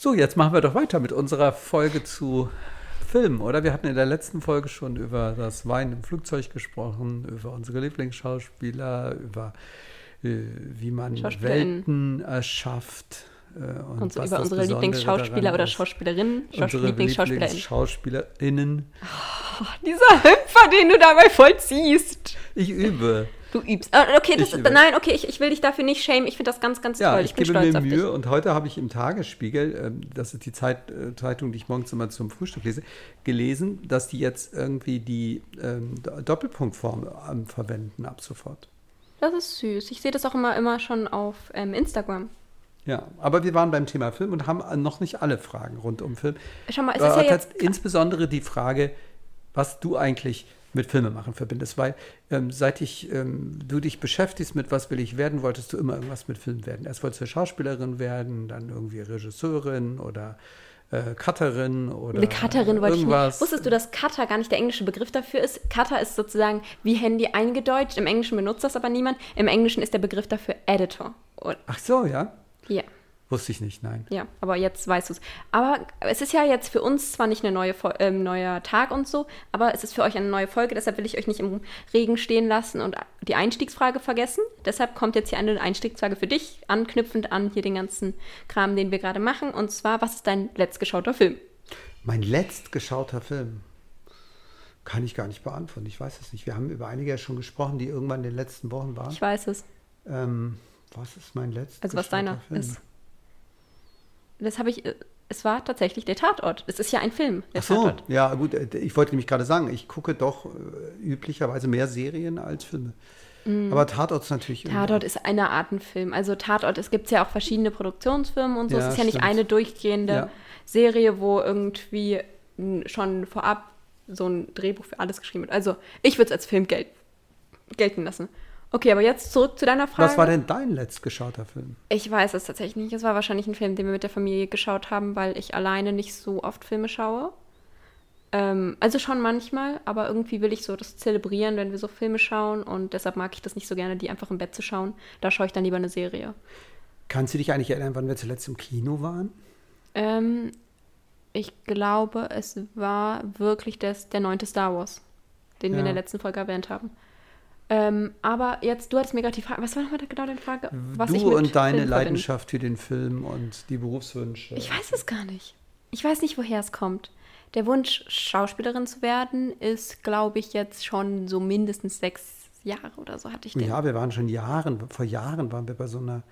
So, jetzt machen wir doch weiter mit unserer Folge zu Filmen, oder? Wir hatten in der letzten Folge schon über das Wein im Flugzeug gesprochen, über unsere Lieblingsschauspieler, über äh, wie man Welten erschafft. Äh, und, und so über unsere Lieblingsschauspieler oder Schauspielerinnen. Unsere Lieblingsschauspielerinnen. Lieblingsschauspielerinnen. Oh, dieser Hüpfer, den du dabei vollziehst. Ich übe. Du übst. Ah, okay, das, nein, okay, ich, ich will dich dafür nicht schämen. Ich finde das ganz, ganz ja, toll. Ich, ich bin stolz mir Mühe dich. und heute habe ich im Tagesspiegel, ähm, das ist die Zeit, äh, Zeitung, die ich morgens immer zum Frühstück lese, gelesen, dass die jetzt irgendwie die ähm, Doppelpunktform ähm, verwenden ab sofort. Das ist süß. Ich sehe das auch immer, immer schon auf ähm, Instagram. Ja, aber wir waren beim Thema Film und haben noch nicht alle Fragen rund um Film. Schau mal, es ist ja jetzt insbesondere die Frage, was du eigentlich mit Filmemachen verbindest, weil ähm, seit ich ähm, du dich beschäftigst mit was will ich werden, wolltest du immer irgendwas mit Film werden. Erst wolltest du Schauspielerin werden, dann irgendwie Regisseurin oder äh, Cutterin oder Eine Cutterin wollte irgendwas. ich nicht. Wusstest du, dass Cutter gar nicht der englische Begriff dafür ist? Cutter ist sozusagen wie Handy eingedeutscht. Im Englischen benutzt das aber niemand. Im Englischen ist der Begriff dafür Editor. Und Ach so, ja? Ja. Wusste ich nicht, nein. Ja, aber jetzt weißt du es. Aber es ist ja jetzt für uns zwar nicht ein neue, äh, neuer Tag und so, aber es ist für euch eine neue Folge, deshalb will ich euch nicht im Regen stehen lassen und die Einstiegsfrage vergessen. Deshalb kommt jetzt hier eine Einstiegsfrage für dich, anknüpfend an hier den ganzen Kram, den wir gerade machen. Und zwar, was ist dein letztgeschauter Film? Mein letztgeschauter Film? Kann ich gar nicht beantworten. Ich weiß es nicht. Wir haben über einige ja schon gesprochen, die irgendwann in den letzten Wochen waren. Ich weiß es. Ähm, was ist mein letzter Also was deiner Film? ist das habe ich, äh, es war tatsächlich der Tatort. Es ist ja ein Film, der Ach so, Tatort. Ja, gut, äh, ich wollte nämlich gerade sagen, ich gucke doch äh, üblicherweise mehr Serien als Filme. Mm. Aber Tatort ist natürlich. Tatort ist eine Art ein Film. Also Tatort, es gibt ja auch verschiedene Produktionsfirmen und so. Ja, es ist ja nicht eine durchgehende ja. Serie, wo irgendwie schon vorab so ein Drehbuch für alles geschrieben wird. Also ich würde es als Film gel gelten lassen. Okay, aber jetzt zurück zu deiner Frage. Was war denn dein letztgeschauter Film? Ich weiß es tatsächlich nicht. Es war wahrscheinlich ein Film, den wir mit der Familie geschaut haben, weil ich alleine nicht so oft Filme schaue. Ähm, also schon manchmal, aber irgendwie will ich so das zelebrieren, wenn wir so Filme schauen und deshalb mag ich das nicht so gerne, die einfach im Bett zu schauen. Da schaue ich dann lieber eine Serie. Kannst du dich eigentlich erinnern, wann wir zuletzt im Kino waren? Ähm, ich glaube, es war wirklich das, der neunte Star Wars, den ja. wir in der letzten Folge erwähnt haben. Ähm, aber jetzt, du hattest mir gerade die Frage, was war nochmal genau deine Frage? Was du und deine Film Leidenschaft für den Film und die Berufswünsche. Ich weiß es gar nicht. Ich weiß nicht, woher es kommt. Der Wunsch, Schauspielerin zu werden, ist, glaube ich, jetzt schon so mindestens sechs Jahre oder so hatte ich den. Ja, wir waren schon Jahren, vor Jahren waren wir bei so einer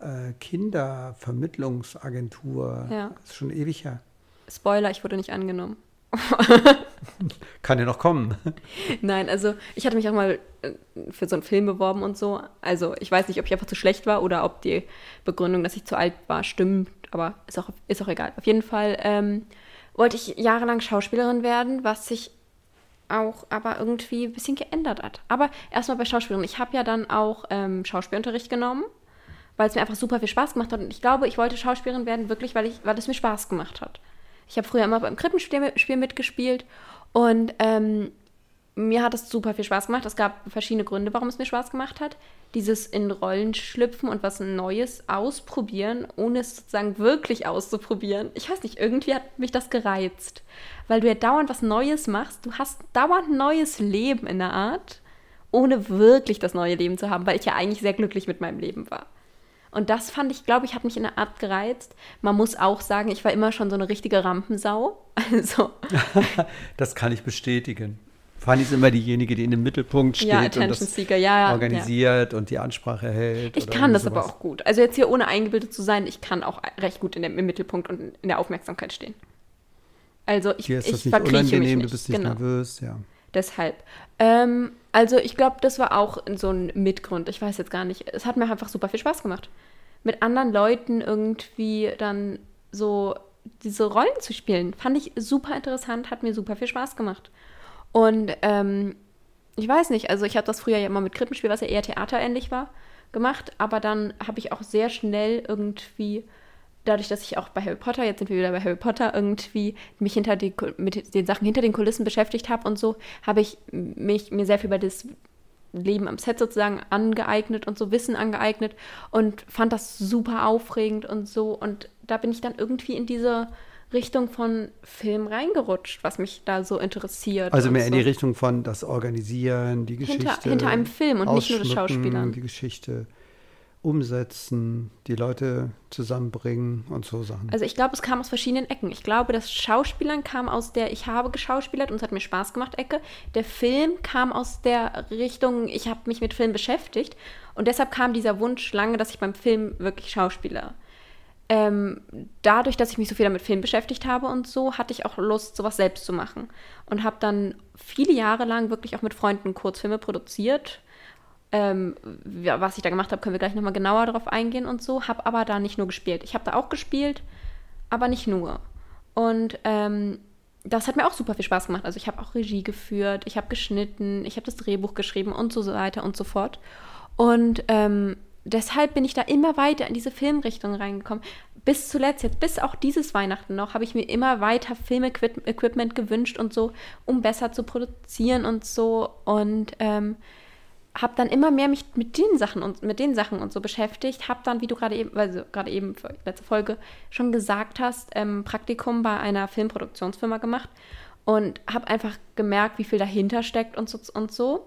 äh, Kindervermittlungsagentur. Ja. Das ist schon ewig her. Spoiler, ich wurde nicht angenommen. Kann ja noch kommen. Nein, also ich hatte mich auch mal äh, für so einen Film beworben und so. Also ich weiß nicht, ob ich einfach zu schlecht war oder ob die Begründung, dass ich zu alt war, stimmt. Aber ist auch, ist auch egal. Auf jeden Fall ähm, wollte ich jahrelang Schauspielerin werden, was sich auch aber irgendwie ein bisschen geändert hat. Aber erstmal bei Schauspielerin. Ich habe ja dann auch ähm, Schauspielunterricht genommen, weil es mir einfach super viel Spaß gemacht hat. Und ich glaube, ich wollte Schauspielerin werden, wirklich, weil, ich, weil es mir Spaß gemacht hat. Ich habe früher immer beim Krippenspiel mitgespielt und ähm, mir hat es super viel Spaß gemacht. Es gab verschiedene Gründe, warum es mir Spaß gemacht hat. Dieses in Rollen schlüpfen und was Neues ausprobieren, ohne es sozusagen wirklich auszuprobieren. Ich weiß nicht, irgendwie hat mich das gereizt. Weil du ja dauernd was Neues machst. Du hast dauernd neues Leben in der Art, ohne wirklich das neue Leben zu haben, weil ich ja eigentlich sehr glücklich mit meinem Leben war. Und das fand ich, glaube ich, hat mich in einer Art gereizt. Man muss auch sagen, ich war immer schon so eine richtige Rampensau. Also. das kann ich bestätigen. Fanny ist immer diejenige, die in dem Mittelpunkt steht ja, und das Seeker, ja, organisiert ja. und die Ansprache hält. Ich kann das aber auch gut. Also jetzt hier ohne eingebildet zu sein, ich kann auch recht gut in dem, im Mittelpunkt und in der Aufmerksamkeit stehen. Also ich, Hier ist das ich nicht unangenehm, nicht. du bist nicht genau. nervös, ja. Deshalb. Ähm, also ich glaube, das war auch so ein Mitgrund. Ich weiß jetzt gar nicht. Es hat mir einfach super viel Spaß gemacht. Mit anderen Leuten irgendwie dann so diese Rollen zu spielen, fand ich super interessant, hat mir super viel Spaß gemacht. Und ähm, ich weiß nicht, also ich habe das früher ja immer mit Krippenspiel, was ja eher theaterähnlich war, gemacht, aber dann habe ich auch sehr schnell irgendwie dadurch, dass ich auch bei Harry Potter, jetzt sind wir wieder bei Harry Potter, irgendwie mich hinter die, mit den Sachen hinter den Kulissen beschäftigt habe und so, habe ich mich mir sehr viel über das Leben am Set sozusagen angeeignet und so Wissen angeeignet und fand das super aufregend und so. Und da bin ich dann irgendwie in diese Richtung von Film reingerutscht, was mich da so interessiert. Also mehr so. in die Richtung von das Organisieren, die Geschichte. Hinter, hinter einem Film und nicht nur das Schauspielern. Die Geschichte umsetzen, die Leute zusammenbringen und so Sachen. Also ich glaube, es kam aus verschiedenen Ecken. Ich glaube, das Schauspielern kam aus der Ich habe geschauspielert und es hat mir Spaß gemacht Ecke. Der Film kam aus der Richtung, ich habe mich mit Film beschäftigt und deshalb kam dieser Wunsch lange, dass ich beim Film wirklich Schauspieler. Ähm, dadurch, dass ich mich so viel damit Film beschäftigt habe und so, hatte ich auch Lust, sowas selbst zu machen. Und habe dann viele Jahre lang wirklich auch mit Freunden Kurzfilme produziert ähm, was ich da gemacht habe, können wir gleich nochmal genauer darauf eingehen und so. Habe aber da nicht nur gespielt. Ich habe da auch gespielt, aber nicht nur. Und ähm, das hat mir auch super viel Spaß gemacht. Also ich habe auch Regie geführt, ich habe geschnitten, ich habe das Drehbuch geschrieben und so weiter und so fort. Und ähm, deshalb bin ich da immer weiter in diese Filmrichtung reingekommen. Bis zuletzt, jetzt bis auch dieses Weihnachten noch, habe ich mir immer weiter Filmequipment gewünscht und so, um besser zu produzieren und so. Und ähm, habe dann immer mehr mich mit den Sachen und mit den Sachen und so beschäftigt, habe dann, wie du gerade eben, also gerade eben für letzte Folge schon gesagt hast, ähm, Praktikum bei einer Filmproduktionsfirma gemacht und habe einfach gemerkt, wie viel dahinter steckt und so und so.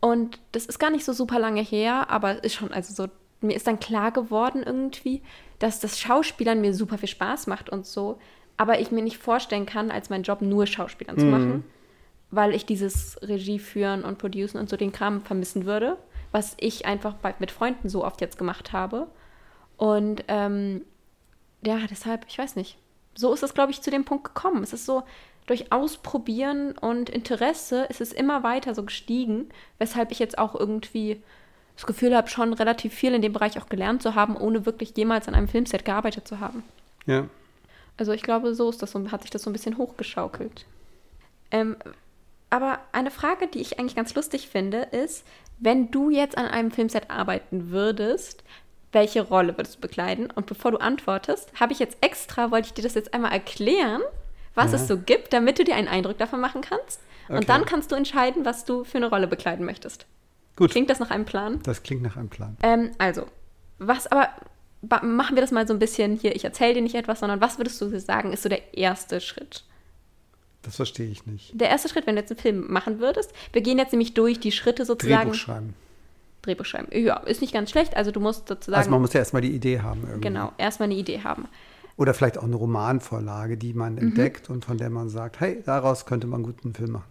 Und das ist gar nicht so super lange her, aber es ist schon, also so, mir ist dann klar geworden irgendwie, dass das Schauspielern mir super viel Spaß macht und so, aber ich mir nicht vorstellen kann, als meinen Job nur Schauspielern mhm. zu machen weil ich dieses Regie führen und producen und so den Kram vermissen würde, was ich einfach bei, mit Freunden so oft jetzt gemacht habe. Und ähm, ja, deshalb, ich weiß nicht. So ist es, glaube ich, zu dem Punkt gekommen. Es ist so, durch Ausprobieren und Interesse ist es immer weiter so gestiegen, weshalb ich jetzt auch irgendwie das Gefühl habe, schon relativ viel in dem Bereich auch gelernt zu haben, ohne wirklich jemals an einem Filmset gearbeitet zu haben. Ja. Also ich glaube, so ist das so, hat sich das so ein bisschen hochgeschaukelt. Ähm, aber eine Frage, die ich eigentlich ganz lustig finde, ist, wenn du jetzt an einem Filmset arbeiten würdest, welche Rolle würdest du bekleiden? Und bevor du antwortest, habe ich jetzt extra, wollte ich dir das jetzt einmal erklären, was ja. es so gibt, damit du dir einen Eindruck davon machen kannst. Okay. Und dann kannst du entscheiden, was du für eine Rolle bekleiden möchtest. Gut. Klingt das nach einem Plan? Das klingt nach einem Plan. Ähm, also, was aber, machen wir das mal so ein bisschen hier, ich erzähle dir nicht etwas, sondern was würdest du sagen, ist so der erste Schritt? Das verstehe ich nicht. Der erste Schritt, wenn du jetzt einen Film machen würdest, wir gehen jetzt nämlich durch die Schritte sozusagen. Drehbuch schreiben. Drehbuch schreiben. Ja, ist nicht ganz schlecht. Also du musst sozusagen. Also man muss ja erstmal die Idee haben. Irgendwie. Genau, erstmal eine Idee haben. Oder vielleicht auch eine Romanvorlage, die man mhm. entdeckt und von der man sagt, hey, daraus könnte man einen guten Film machen.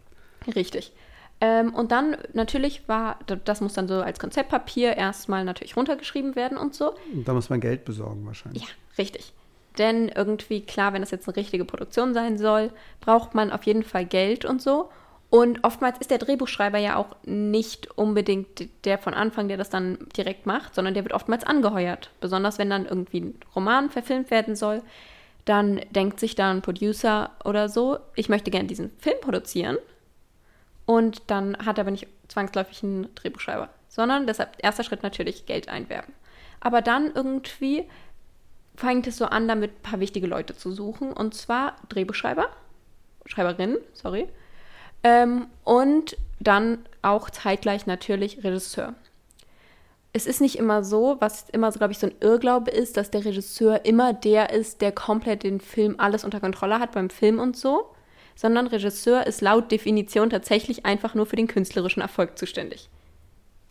Richtig. Ähm, und dann natürlich war, das muss dann so als Konzeptpapier erstmal natürlich runtergeschrieben werden und so. Und da muss man Geld besorgen wahrscheinlich. Ja, richtig. Denn irgendwie, klar, wenn das jetzt eine richtige Produktion sein soll, braucht man auf jeden Fall Geld und so. Und oftmals ist der Drehbuchschreiber ja auch nicht unbedingt der von Anfang, der das dann direkt macht, sondern der wird oftmals angeheuert. Besonders wenn dann irgendwie ein Roman verfilmt werden soll, dann denkt sich da ein Producer oder so, ich möchte gerne diesen Film produzieren. Und dann hat er aber nicht zwangsläufig einen Drehbuchschreiber, sondern deshalb erster Schritt natürlich Geld einwerben. Aber dann irgendwie fängt es so an, damit ein paar wichtige Leute zu suchen. Und zwar Drehbuchschreiber, Schreiberin, sorry. Ähm, und dann auch zeitgleich natürlich Regisseur. Es ist nicht immer so, was immer so, glaube ich, so ein Irrglaube ist, dass der Regisseur immer der ist, der komplett den Film alles unter Kontrolle hat beim Film und so, sondern Regisseur ist laut Definition tatsächlich einfach nur für den künstlerischen Erfolg zuständig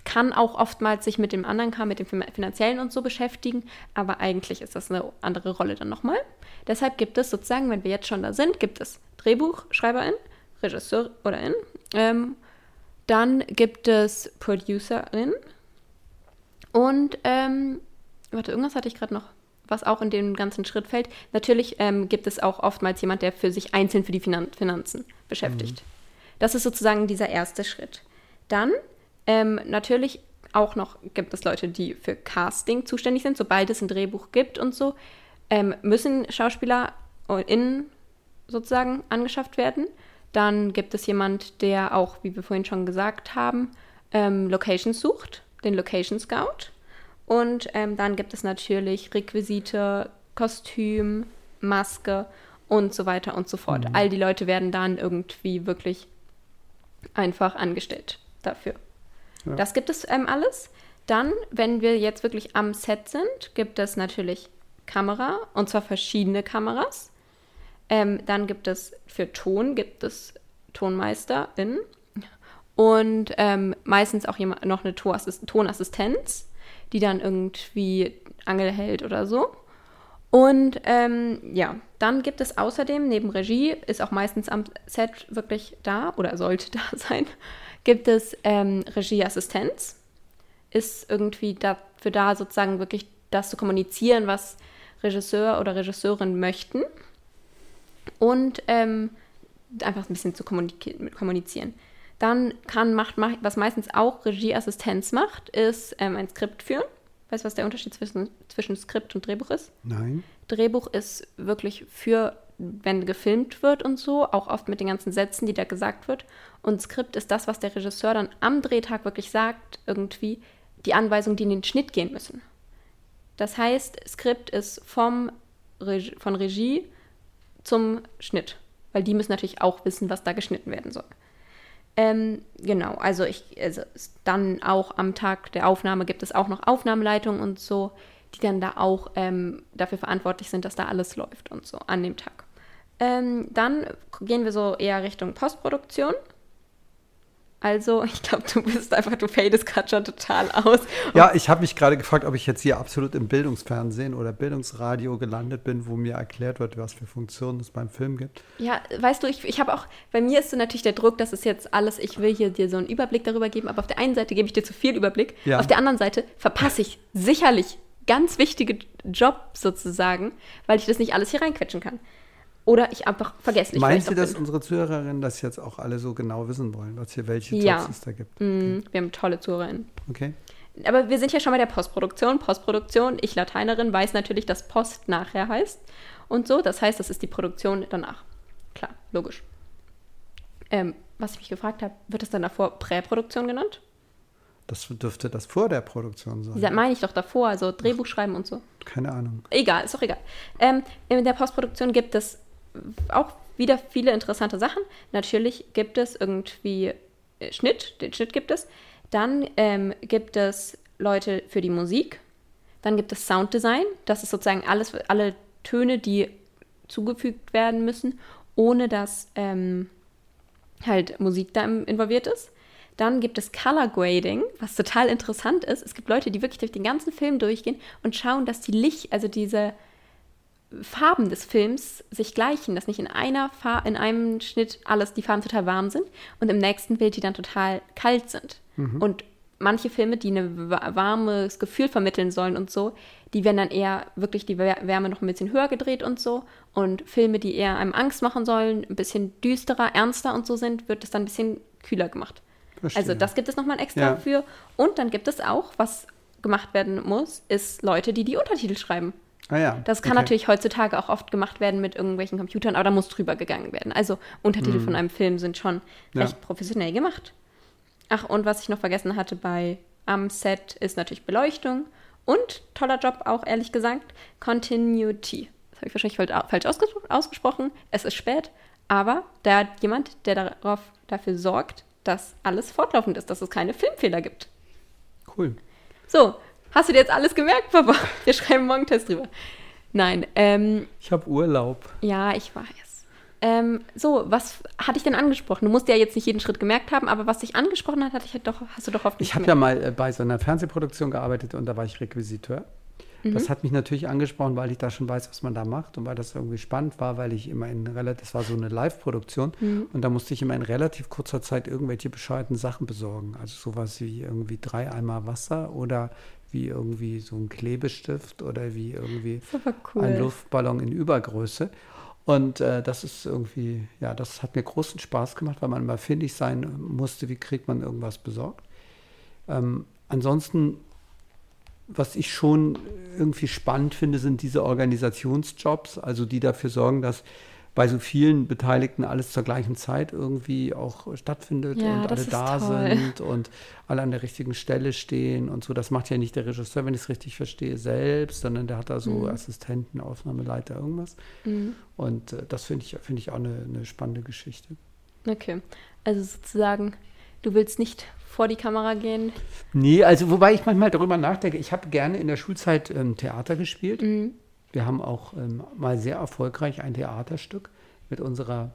kann auch oftmals sich mit dem anderen Kram, mit dem finanziellen und so beschäftigen, aber eigentlich ist das eine andere Rolle dann nochmal. Deshalb gibt es sozusagen, wenn wir jetzt schon da sind, gibt es Drehbuchschreiberin, Regisseur oder in, ähm, dann gibt es Producerin und ähm, warte, irgendwas hatte ich gerade noch, was auch in den ganzen Schritt fällt. Natürlich ähm, gibt es auch oftmals jemand, der für sich einzeln für die Finan Finanzen beschäftigt. Mhm. Das ist sozusagen dieser erste Schritt. Dann ähm, natürlich auch noch gibt es Leute, die für Casting zuständig sind, sobald es ein Drehbuch gibt und so, ähm, müssen SchauspielerInnen sozusagen angeschafft werden. Dann gibt es jemand, der auch, wie wir vorhin schon gesagt haben, ähm, Locations sucht, den Location Scout. Und ähm, dann gibt es natürlich Requisite, Kostüm, Maske und so weiter und so fort. Mhm. All die Leute werden dann irgendwie wirklich einfach angestellt dafür. Ja. Das gibt es ähm, alles. Dann, wenn wir jetzt wirklich am Set sind, gibt es natürlich Kamera und zwar verschiedene Kameras. Ähm, dann gibt es für Ton gibt es Tonmeisterin und ähm, meistens auch jemand, noch eine Tonassist Tonassistenz, die dann irgendwie Angel hält oder so. Und ähm, ja, dann gibt es außerdem neben Regie, ist auch meistens am Set wirklich da oder sollte da sein, gibt es ähm, Regieassistenz. Ist irgendwie dafür da, sozusagen wirklich das zu kommunizieren, was Regisseur oder Regisseurin möchten. Und ähm, einfach ein bisschen zu kommunizieren. Dann kann, macht, macht, was meistens auch Regieassistenz macht, ist ähm, ein Skript führen. Weißt du, was der Unterschied zwischen, zwischen Skript und Drehbuch ist? Nein. Drehbuch ist wirklich für, wenn gefilmt wird und so, auch oft mit den ganzen Sätzen, die da gesagt wird. Und Skript ist das, was der Regisseur dann am Drehtag wirklich sagt, irgendwie die Anweisungen, die in den Schnitt gehen müssen. Das heißt, Skript ist vom Reg von Regie zum Schnitt, weil die müssen natürlich auch wissen, was da geschnitten werden soll. Ähm, genau, also ich, also dann auch am Tag der Aufnahme gibt es auch noch Aufnahmeleitungen und so, die dann da auch ähm, dafür verantwortlich sind, dass da alles läuft und so an dem Tag. Ähm, dann gehen wir so eher Richtung Postproduktion. Also, ich glaube, du bist einfach, du fadest gerade schon total aus. Ja, ich habe mich gerade gefragt, ob ich jetzt hier absolut im Bildungsfernsehen oder Bildungsradio gelandet bin, wo mir erklärt wird, was für Funktionen es beim Film gibt. Ja, weißt du, ich, ich habe auch, bei mir ist so natürlich der Druck, dass es jetzt alles, ich will hier dir so einen Überblick darüber geben, aber auf der einen Seite gebe ich dir zu viel Überblick, Ja. auf der anderen Seite verpasse ich sicherlich ganz wichtige Jobs sozusagen, weil ich das nicht alles hier reinquetschen kann. Oder ich einfach vergesslich Meinst du, dass bin. unsere Zuhörerinnen das jetzt auch alle so genau wissen wollen, was hier welche Jobs Ja. es da gibt? Mm, Wir haben tolle Zuhörerinnen. Okay. Aber wir sind ja schon bei der Postproduktion. Postproduktion, ich Lateinerin weiß natürlich, dass Post nachher heißt und so. Das heißt, das ist die Produktion danach. Klar, logisch. Ähm, was ich mich gefragt habe, wird es dann davor Präproduktion genannt? Das dürfte das vor der Produktion sein. Die meine ich doch davor, also Drehbuch schreiben und so. Keine Ahnung. Egal, ist doch egal. Ähm, in der Postproduktion gibt es auch wieder viele interessante Sachen. Natürlich gibt es irgendwie äh, Schnitt, den Schnitt gibt es. Dann ähm, gibt es Leute für die Musik. Dann gibt es Sounddesign. Das ist sozusagen alles, alle Töne, die zugefügt werden müssen, ohne dass ähm, halt Musik da involviert ist. Dann gibt es Color Grading, was total interessant ist. Es gibt Leute, die wirklich durch den ganzen Film durchgehen und schauen, dass die Licht, also diese Farben des Films sich gleichen, dass nicht in einer Fa in einem Schnitt alles die Farben total warm sind und im nächsten Bild die dann total kalt sind. Und manche Filme, die ein warmes Gefühl vermitteln sollen und so, die werden dann eher wirklich die Wär- Wärme noch ein bisschen höher gedreht und so. Und Filme, die eher einem Angst machen sollen, ein bisschen düsterer, ernster und so sind, wird es dann ein bisschen kühler gemacht. Verstehe. Also das gibt es nochmal extra Ja. für. Und dann gibt es auch, was gemacht werden muss, ist Leute, die die Untertitel schreiben. Ah ja. Das kann okay. natürlich heutzutage auch oft gemacht werden mit irgendwelchen Computern, aber da muss drüber gegangen werden. Also Untertitel von einem Film sind schon Mhm. Ja. recht professionell gemacht. Ach, und was ich noch vergessen hatte bei am Set ist natürlich Beleuchtung und toller Job auch, ehrlich gesagt, Continuity. Das habe ich wahrscheinlich fal- falsch ausgespro ausgesprochen. Es ist spät, aber da hat jemand, der darauf, dafür sorgt, dass alles fortlaufend ist, dass es keine Filmfehler gibt. Cool. So, hast du dir jetzt alles gemerkt, Papa? Wir schreiben morgen einen Test drüber. Nein, ähm, Ich habe Urlaub. ja, ich weiß. Ähm, so, was hatte ich denn angesprochen? Du musst ja jetzt nicht jeden Schritt gemerkt haben, aber was dich angesprochen hat, hatte ich halt doch, hast du doch hoffentlich Ich habe ja mal äh, bei so einer Fernsehproduktion gearbeitet und da war ich Requisiteur. Das hat mich natürlich angesprochen, weil ich da schon weiß, was man da macht und weil das irgendwie spannend war, weil ich immer in relativ, das war so eine Live-Produktion und da musste ich immer in relativ kurzer Zeit irgendwelche bescheuerten Sachen besorgen. Also sowas wie irgendwie drei Eimer Wasser oder wie irgendwie so ein Klebestift oder wie irgendwie cool. ein Luftballon in Übergröße. Und äh, das ist irgendwie, ja, das hat mir großen Spaß gemacht, weil man immer findig sein musste, wie kriegt man irgendwas besorgt. Ähm, ansonsten, was ich schon irgendwie spannend finde, sind diese Organisationsjobs, also die dafür sorgen, dass bei so vielen Beteiligten alles zur gleichen Zeit irgendwie auch stattfindet Ja, und alle da toll. sind und alle an der richtigen Stelle stehen und so. Das macht ja nicht der Regisseur, wenn ich es richtig verstehe, selbst, sondern der hat da so Mhm. Assistenten, Aufnahmeleiter, irgendwas. Mhm. Und äh, das finde ich, finde ich auch eine, eine spannende Geschichte. Okay. Also sozusagen Du willst nicht vor die Kamera gehen? Nee, also wobei ich manchmal darüber nachdenke, ich habe gerne in der Schulzeit ähm, Theater gespielt. Mhm. Wir haben auch ähm, mal sehr erfolgreich ein Theaterstück mit unserer,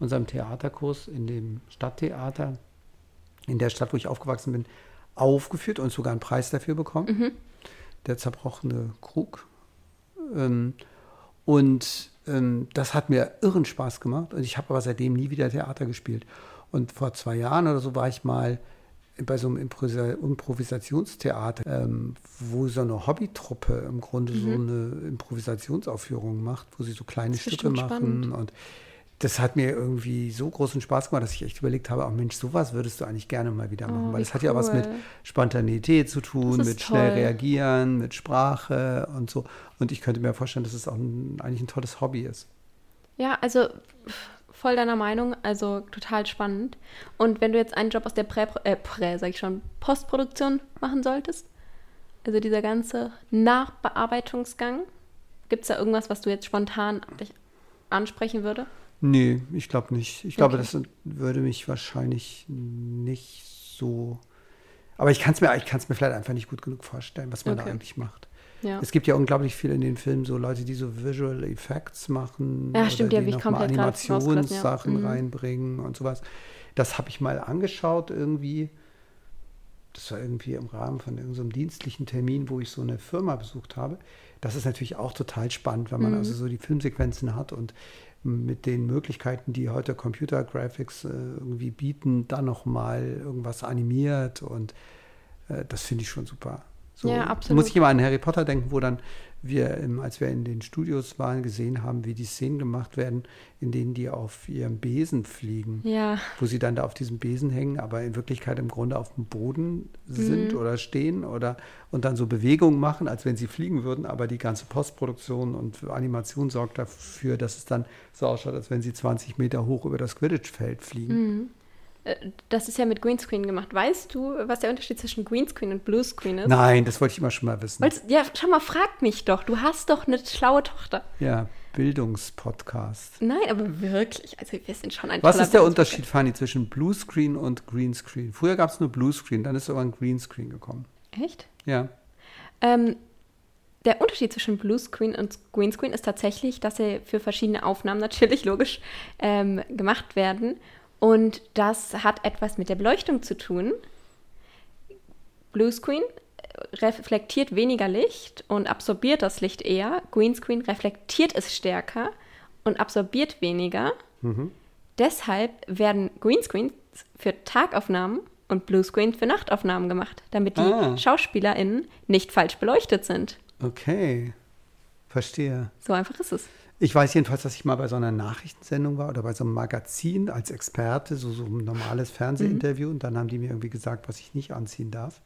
unserem Theaterkurs in dem Stadttheater in der Stadt, wo ich aufgewachsen bin, aufgeführt und sogar einen Preis dafür bekommen. Der zerbrochene Krug. Ähm, und ähm, das hat mir irren Spaß gemacht. Und ich habe aber seitdem nie wieder Theater gespielt. Und vor zwei Jahren oder so war ich mal bei so einem Improvisa Improvisationstheater, ähm, wo so eine Hobbytruppe im Grunde so eine Improvisationsaufführung macht, wo sie so kleine Stücke machen. spannend. Und das hat mir irgendwie so großen Spaß gemacht, dass ich echt überlegt habe, oh Mensch, sowas würdest du eigentlich gerne mal wieder machen. Oh, Weil es hat ja was mit cool. Spontanität zu tun, mit schnell toll. reagieren, mit Sprache und so. Und ich könnte mir vorstellen, dass es auch ein, eigentlich ein tolles Hobby ist. Ja, also voll deiner Meinung, also total spannend. Und wenn du jetzt einen Job aus der Prä, äh, Prä sag ich schon, Postproduktion machen solltest, also dieser ganze Nachbearbeitungsgang, gibt es da irgendwas, was du jetzt spontan dich ansprechen würde? Nee, ich glaube nicht. Ich glaube, Okay. das würde mich wahrscheinlich nicht so. Aber ich kann es mir, ich mir vielleicht einfach nicht gut genug vorstellen, was man da Okay. eigentlich macht. Ja. Es gibt ja unglaublich viel in den Filmen, so Leute, die so Visual Effects machen. Ja, stimmt, die oder die ich noch mal komplett grad rausgelassen, ja. Animationssachen Mhm. reinbringen und sowas. Das habe ich mal angeschaut irgendwie. Das war irgendwie im Rahmen von irgendeinem dienstlichen Termin, wo ich so eine Firma besucht habe. Das ist natürlich auch total spannend, wenn man Mhm. also so die Filmsequenzen hat und mit den Möglichkeiten, die heute Computer Graphics äh, irgendwie bieten, dann noch mal irgendwas animiert und äh, das finde ich schon super. So, Ja, absolut. Muss ich immer an Harry Potter denken, wo dann wir, als wir in den Studios waren, gesehen haben, wie die Szenen gemacht werden, in denen die auf ihrem Besen fliegen Ja, wo sie dann da auf diesem Besen hängen, aber in Wirklichkeit im Grunde auf dem Boden sind Mhm. oder stehen oder und dann so Bewegungen machen, als wenn sie fliegen würden, aber die ganze Postproduktion und Animation sorgt dafür, dass es dann so ausschaut, als wenn sie 20 Meter hoch über das Quidditch-Feld fliegen. äh, das ist ja mit Greenscreen gemacht. Weißt du, was der Unterschied zwischen Greenscreen und Bluescreen ist? Nein, das wollte ich immer schon mal wissen. Weil's- ja, schau mal, frag mich doch. Du hast doch eine schlaue Tochter. Ja, Bildungspodcast. Nein, aber wirklich. Also wir sind schon ein Was ist der. Unterschied, Fanny, zwischen Bluescreen und Greenscreen? Früher gab es nur Bluescreen, dann ist irgendwann Greenscreen gekommen. Echt? Ja. Ähm, der Unterschied zwischen Bluescreen und Greenscreen ist tatsächlich, dass sie für verschiedene Aufnahmen natürlich logisch ähm, gemacht werden. Und das hat etwas mit der Beleuchtung zu tun. Bluescreen äh, reflektiert weniger Licht und absorbiert das Licht eher. Greenscreen reflektiert es stärker und absorbiert weniger. Deshalb werden Greenscreens für Tagaufnahmen und Bluescreens für Nachtaufnahmen gemacht, damit die Ah. SchauspielerInnen nicht falsch beleuchtet sind. Okay. Verstehe. So einfach ist es. Ich weiß jedenfalls, dass ich mal bei so einer Nachrichtensendung war oder bei so einem Magazin als Experte, so, so ein normales Fernsehinterview. Und dann haben die mir irgendwie gesagt, was ich nicht anziehen darf.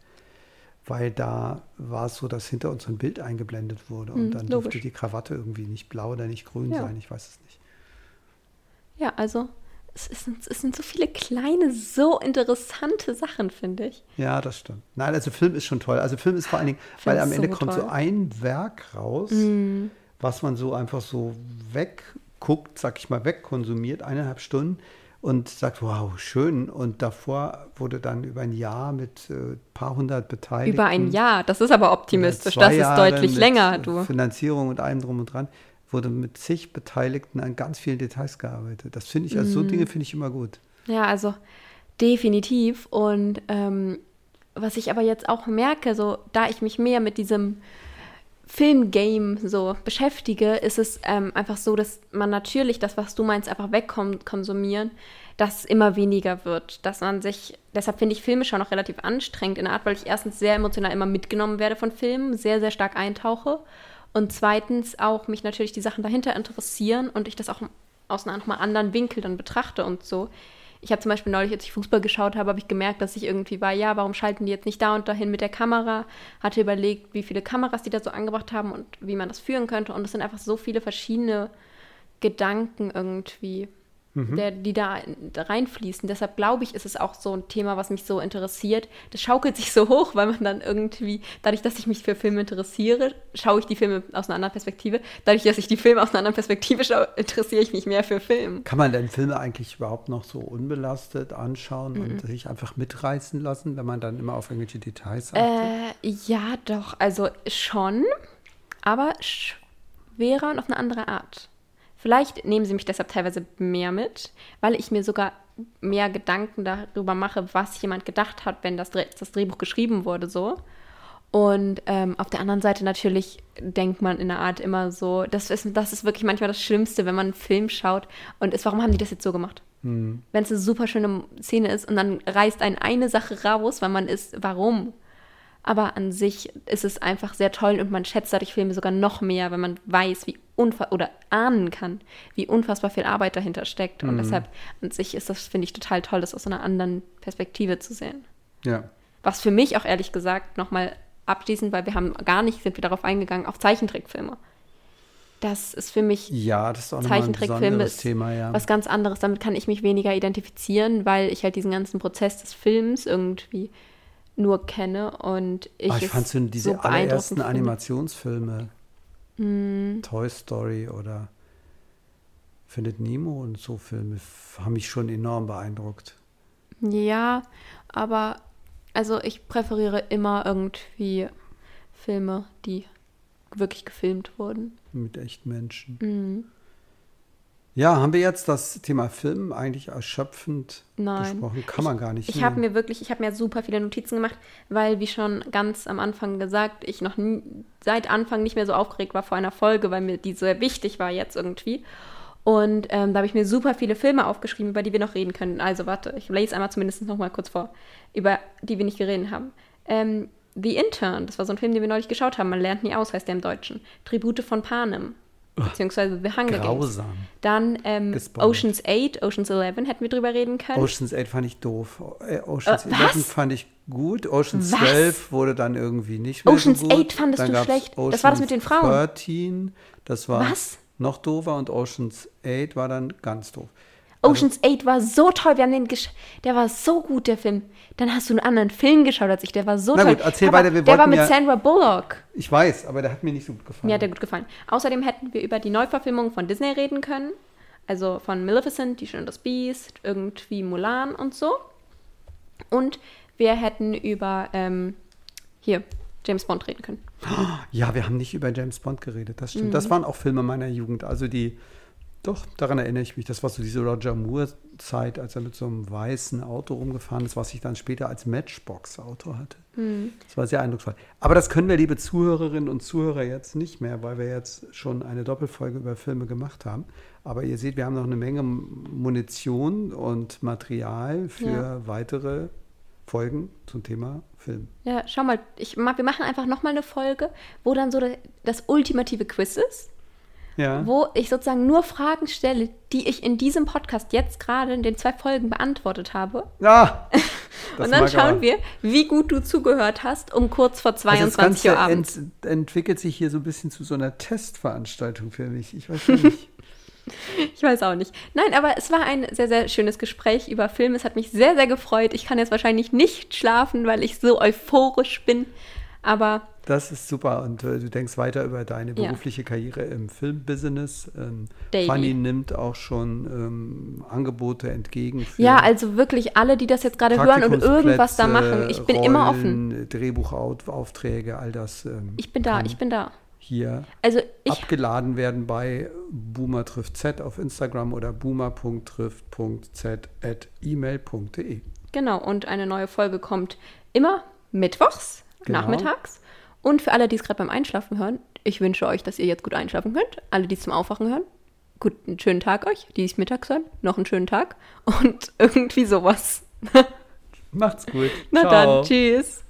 Weil da war es so, dass hinter uns so ein Bild eingeblendet wurde. Und Hm, dann durfte logisch. die Krawatte irgendwie nicht blau oder nicht grün Ja. sein. Ich weiß es nicht. Ja, also es, ist, es sind so viele kleine, so interessante Sachen, finde ich. Ja, das stimmt. Nein, also Film ist schon toll. Also Film ist vor allen Dingen, Film weil am Ende so kommt so toll. ein Werk raus, Mhm. Was man so einfach so wegguckt, sag ich mal, wegkonsumiert, eineinhalb Stunden und sagt, wow, schön. Und davor wurde dann über ein Jahr mit äh, paar hundert Beteiligten. Über ein Jahr, das ist aber optimistisch, das ist Jahre deutlich länger, du. Finanzierung und allem drum und dran, wurde mit zig Beteiligten an ganz vielen Details gearbeitet. Das finde ich, also so Mhm. Dinge finde ich immer gut. Ja, also definitiv. Und ähm, was ich aber jetzt auch merke, so da ich mich mehr mit diesem Filmgame so beschäftige, ist es ähm, einfach so, dass man natürlich das, was du meinst, einfach wegkonsumieren, dass immer weniger wird. Dass man sich, deshalb finde ich Filme schon auch relativ anstrengend in der Art, weil ich erstens sehr emotional immer mitgenommen werde von Filmen, sehr, sehr stark eintauche. Und zweitens auch mich natürlich die Sachen dahinter interessieren und ich das auch aus einem anderen Winkel dann betrachte und so. Ich habe zum Beispiel neulich, als ich Fußball geschaut habe, habe ich gemerkt, dass ich irgendwie war, ja, warum schalten die jetzt nicht da und dahin mit der Kamera? Hatte überlegt, wie viele Kameras die da so angebracht haben und wie man das führen könnte. Und es sind einfach so viele verschiedene Gedanken irgendwie. Der, die da, da reinfließen. Deshalb glaube ich, ist es auch so ein Thema, was mich so interessiert. Das schaukelt sich so hoch, weil man dann irgendwie, dadurch, dass ich mich für Filme interessiere, schaue ich die Filme aus einer anderen Perspektive. Dadurch, dass ich die Filme aus einer anderen Perspektive schaue, interessiere ich mich mehr für Film. Kann man denn Filme eigentlich überhaupt noch so unbelastet anschauen Mhm. und sich einfach mitreißen lassen, wenn man dann immer auf irgendwelche Details achtet? Äh, ja, doch, also schon, aber schwerer und auf eine andere Art. Vielleicht nehmen sie mich deshalb teilweise mehr mit, weil ich mir sogar mehr Gedanken darüber mache, was jemand gedacht hat, wenn das, das Drehbuch geschrieben wurde, so. Und ähm, auf der anderen Seite natürlich denkt man in der Art immer so, das ist, das ist wirklich manchmal das Schlimmste, wenn man einen Film schaut und ist, warum haben die das jetzt so gemacht? Wenn es eine super schöne Szene ist und dann reißt einen eine Sache raus, weil man ist, warum? Aber an sich ist es einfach sehr toll und man schätzt dadurch Filme sogar noch mehr, wenn man weiß, wie unfassbar oder ahnen kann, wie unfassbar viel Arbeit dahinter steckt. Und deshalb an sich ist das, finde ich, total toll, das aus einer anderen Perspektive zu sehen. ja. Was für mich auch ehrlich gesagt nochmal abschließend, weil wir haben gar nicht, sind wir darauf eingegangen, auf Zeichentrickfilme. Das ist für mich Ja, das ist auch Zeichentrickfilme ist Thema, ja. was ganz anderes. Damit kann ich mich weniger identifizieren, weil ich halt diesen ganzen Prozess des Films irgendwie nur kenne und ich, Ah, ich fand so diese so allerersten. Animationsfilme, Mhm. Toy Story oder Findet Nemo und so Filme, haben mich schon enorm beeindruckt. Ja, aber also ich präferiere immer irgendwie Filme, die wirklich gefilmt wurden. Mit echten Menschen. Mhm. Ja, haben wir jetzt das Thema Film eigentlich erschöpfend Nein. besprochen? Kann man gar nicht. Ich habe ne? mir wirklich, ich habe mir super viele Notizen gemacht, weil, wie schon ganz am Anfang gesagt, ich noch nie, seit Anfang nicht mehr so aufgeregt war vor einer Folge, weil mir die so sehr wichtig war jetzt irgendwie. Und ähm, da habe ich mir super viele Filme aufgeschrieben, über die wir noch reden können. Also warte, ich lese einmal zumindest noch mal kurz vor, über die wir nicht geredet haben. Ähm, The Intern, das war so ein Film, den wir neulich geschaut haben. Man lernt nie aus, heißt der im Deutschen. Tribute von Panem, beziehungsweise The Hunger Games. Grausam. Dann ähm. Ocean's 8, Ocean's 11 hätten wir drüber reden können. Ocean's 8 fand ich doof. Äh, Ocean's Äh, 11 was? fand ich gut. Ocean's Was? 12 wurde dann irgendwie nicht mehr Ocean's so gut. 8 fandest dann du schlecht. Das war das mit den Frauen. 13, das war Was? noch doofer und Ocean's 8 war dann ganz doof. Ocean's 8 war so toll, wir haben den gesch der war so gut, der Film. Dann hast du einen anderen Film geschaut als ich, der war so Na toll. gut, erzähl Aber weiter, wir Der war mit ja- Sandra Bullock. Ich weiß, aber der hat mir nicht so gut gefallen. Mir hat der gut gefallen. Außerdem hätten wir über die Neuverfilmung von Disney reden können. Also von Maleficent, Die Schöne und das Biest, irgendwie Mulan und so. Und wir hätten über, ähm, hier, James Bond reden können. Ja, wir haben nicht über James Bond geredet, das stimmt. Mhm. Das waren auch Filme meiner Jugend. Also die, doch, daran erinnere ich mich. Das war so diese Roger Moore-Zeit, als er mit so einem weißen Auto rumgefahren ist, was ich dann später als Matchbox-Auto hatte. Mhm. Das war sehr eindrucksvoll. Aber das können wir, liebe Zuhörerinnen und Zuhörer, jetzt nicht mehr, weil wir jetzt schon eine Doppelfolge über Filme gemacht haben. Aber ihr seht, wir haben noch eine Menge Munition und Material für Ja. weitere Folgen zum Thema Film. Ja, schau mal, ich, wir machen einfach nochmal eine Folge, wo dann so das ultimative Quiz ist. Ja. wo ich sozusagen nur Fragen stelle, die ich in diesem Podcast jetzt gerade in den zwei Folgen beantwortet habe. Ja, das und dann schauen aber. wir, wie gut du zugehört hast, um kurz vor Also das 22 Uhr Ganze abends. ent, entwickelt sich hier so ein bisschen zu so einer Testveranstaltung für mich. Ich weiß nicht. Ich weiß auch nicht. Nein, aber es war ein sehr, sehr schönes Gespräch über Filme. Es hat mich sehr, sehr gefreut. Ich kann jetzt wahrscheinlich nicht schlafen, weil ich so euphorisch bin. Aber Das ist super und äh, du denkst weiter über deine Ja. berufliche Karriere im Filmbusiness. Ähm, Daily. Fanny nimmt auch schon ähm, Angebote entgegen. Für ja, also wirklich alle, die das jetzt gerade hören und irgendwas da machen, ich bin Rollen, immer offen. Drehbuchaufträge, all das ähm, Ich bin da, ich bin da. hier Also ich, abgeladen werden bei Boomer trifft Z auf Instagram oder boomer.trifft.z@email.de. genau, und eine neue Folge kommt immer mittwochs, Genau. nachmittags. Und für alle, die es gerade beim Einschlafen hören, ich wünsche euch, dass ihr jetzt gut einschlafen könnt. Alle, die es zum Aufwachen hören, guten schönen Tag euch. Die es mittags hören, noch einen schönen Tag. Und irgendwie sowas. Macht's gut. Na Ciao. dann, tschüss.